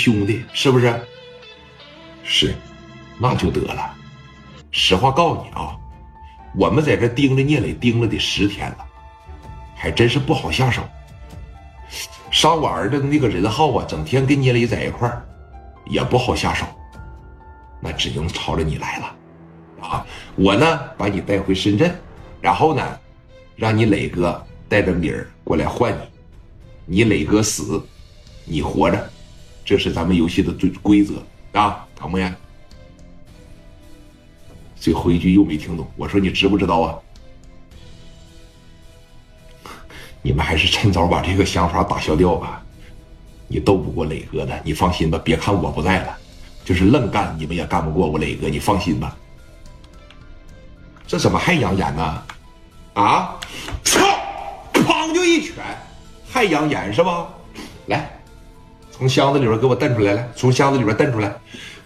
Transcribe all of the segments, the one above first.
兄弟，是不是？是，那就得了。实话告诉你啊，我们在这盯着聂磊盯了得十天了，还真是不好下手。杀我儿子的那个任浩啊，整天跟聂磊在一块儿，也不好下手。那只能朝着你来了，啊！我呢，把你带回深圳，然后呢，让你磊哥带着米儿过来换你。你磊哥死，你活着，这是咱们游戏的最规则啊，唐梦燕。最后一句又没听懂，我说你知不知道啊？你们还是趁早把这个想法打消掉吧。你斗不过磊哥的，你放心吧。别看我不在了，就是愣干，你们也干不过我磊哥。你放心吧。这怎么还养眼呢？啊！操！砰就一拳，还养眼是吧？来，从箱子里边给我蹬出来，来，从箱子里边蹬出来。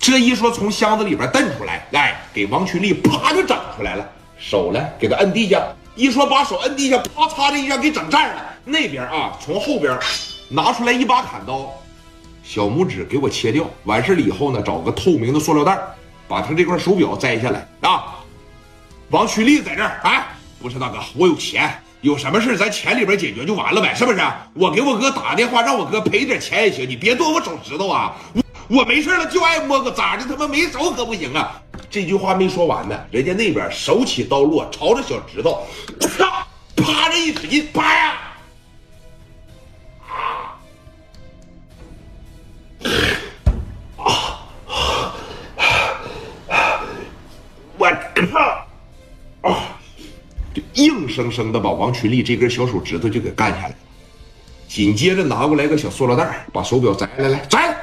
这一说从箱子里边蹬出来，来给王群力啪就整出来了，手来给他摁地下。一说把手摁地下，啪嚓的一下给整这了。那边啊，从后边拿出来一把砍刀，小拇指给我切掉。完事了以后呢，找个透明的塑料袋，把他这块手表摘下来啊。王群力在这儿，哎，不是大哥，我有钱，有什么事咱钱里边解决就完了呗，是不是？我给我哥打个电话，让我哥赔点钱也行，你别剁我手指头啊。我我没事了，就爱摸个咋的？他妈没手可不行啊！这句话没说完呢，人家那边手起刀落，朝着小指头，啪，啪这一使劲，啪呀！生生的把王群力这根小手指头就给干下来了。紧接着拿过来个小塑料袋，把手表摘来，来摘。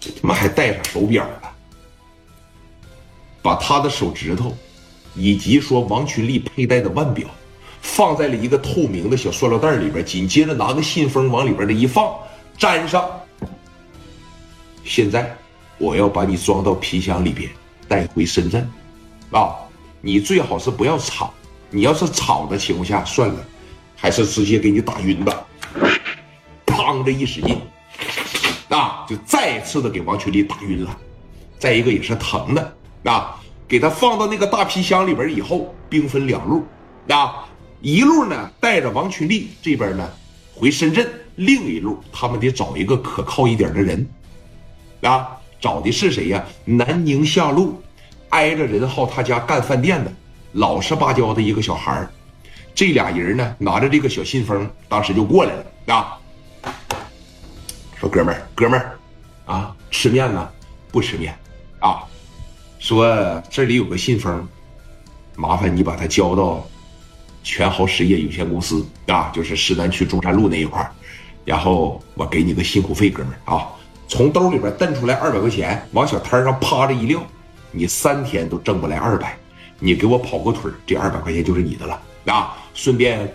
他妈还戴上手表了，把他的手指头，以及说王群力佩戴的腕表，放在了一个透明的小塑料袋里边，紧接着拿个信封往里边的一放，粘上。现在我要把你装到皮箱里边，带回深圳，啊，你最好是不要吵，你要是吵的情况下，算了，还是直接给你打晕吧。砰的一使劲。啊！就再次的给王群力打晕了，再一个也是疼的啊！给他放到那个大皮箱里边以后，兵分两路啊，一路呢带着王群力这边呢回深圳，另一路他们得找一个可靠一点的人啊，找的是谁呀？南宁下路挨着任浩他家干饭店的老实巴交的一个小孩这俩人呢拿着这个小信封，当时就过来了啊。说哥们儿，哥们儿，啊，吃面呢？不吃面，啊，说这里有个信封，麻烦你把它交到全豪实业有限公司啊，就是石南区中山路那一块然后我给你个辛苦费，哥们儿啊，从兜里边蹬出来二百块钱，往小摊上趴着一撂，你三天都挣不来二百，你给我跑个腿这二百块钱就是你的了啊，顺便。